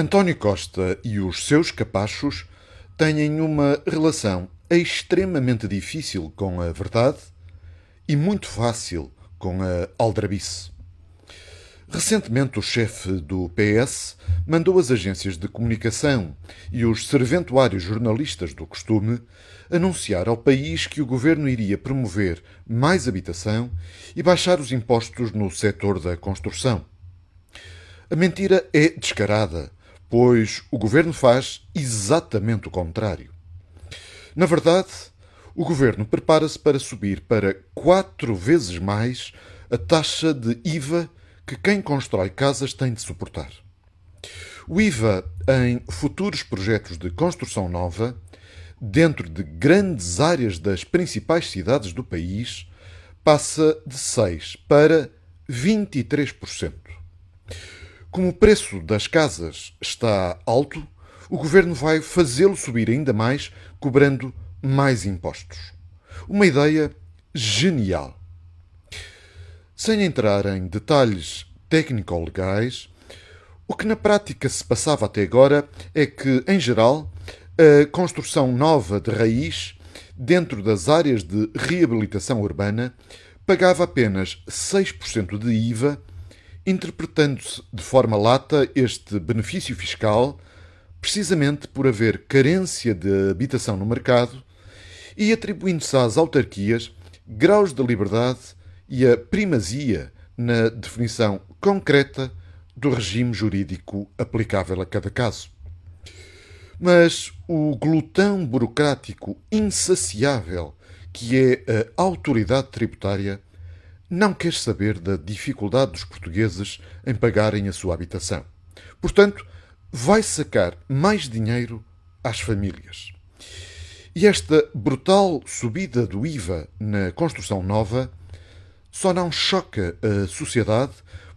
António Costa e os seus capachos têm uma relação extremamente difícil com a verdade e muito fácil com a aldrabice. Recentemente, o chefe do PS mandou as agências de comunicação e os serventuários jornalistas do costume anunciar ao país que o governo iria promover mais habitação e baixar os impostos no setor da construção. A mentira é descarada, pois o governo faz exatamente o contrário. Na verdade, o governo prepara-se para subir para quatro vezes mais a taxa de IVA que quem constrói casas tem de suportar. O IVA em futuros projetos de construção nova, dentro de grandes áreas das principais cidades do país, passa de 6 para 23%. Como o preço das casas está alto, o governo vai fazê-lo subir ainda mais, cobrando mais impostos. Uma ideia genial. Sem entrar em detalhes técnico-legais, o que na prática se passava até agora é que, em geral, a construção nova de raiz, dentro das áreas de reabilitação urbana, pagava apenas 6% de IVA, interpretando-se de forma lata este benefício fiscal, precisamente por haver carência de habitação no mercado e atribuindo-se às autarquias graus de liberdade e a primazia na definição concreta do regime jurídico aplicável a cada caso. Mas o glutão burocrático insaciável que é a autoridade tributária não quer saber da dificuldade dos portugueses em pagarem a sua habitação. Portanto, vai sacar mais dinheiro às famílias. E esta brutal subida do IVA na construção nova só não choca a sociedade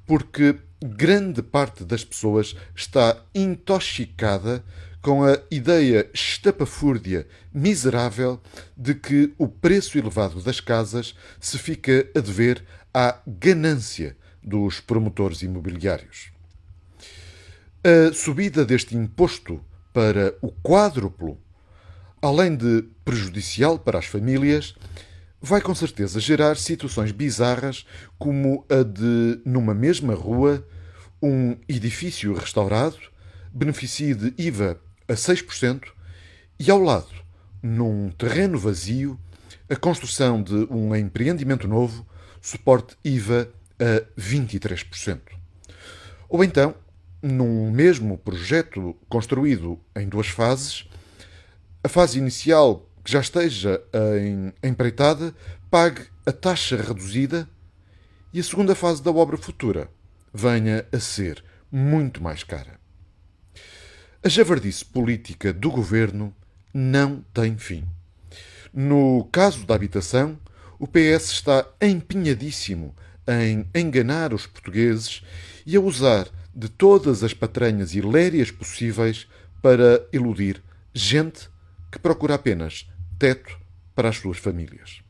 porque grande parte das pessoas está intoxicada com a ideia estapafúrdia, miserável, de que o preço elevado das casas se fica a dever à ganância dos promotores imobiliários. A subida deste imposto para o quádruplo, além de prejudicial para as famílias, vai com certeza gerar situações bizarras como a de, numa mesma rua, um edifício restaurado beneficie de IVA a 6% e ao lado, num terreno vazio, a construção de um empreendimento novo suporte IVA a 23%. Ou então, num mesmo projeto construído em duas fases, a fase inicial que já esteja em empreitada pague a taxa reduzida e a segunda fase da obra futura venha a ser muito mais cara. A javardice política do governo não tem fim. No caso da habitação, o PS está empenhadíssimo em enganar os portugueses e a usar de todas as patranhas hilérias possíveis para iludir gente que procura apenas teto para as suas famílias.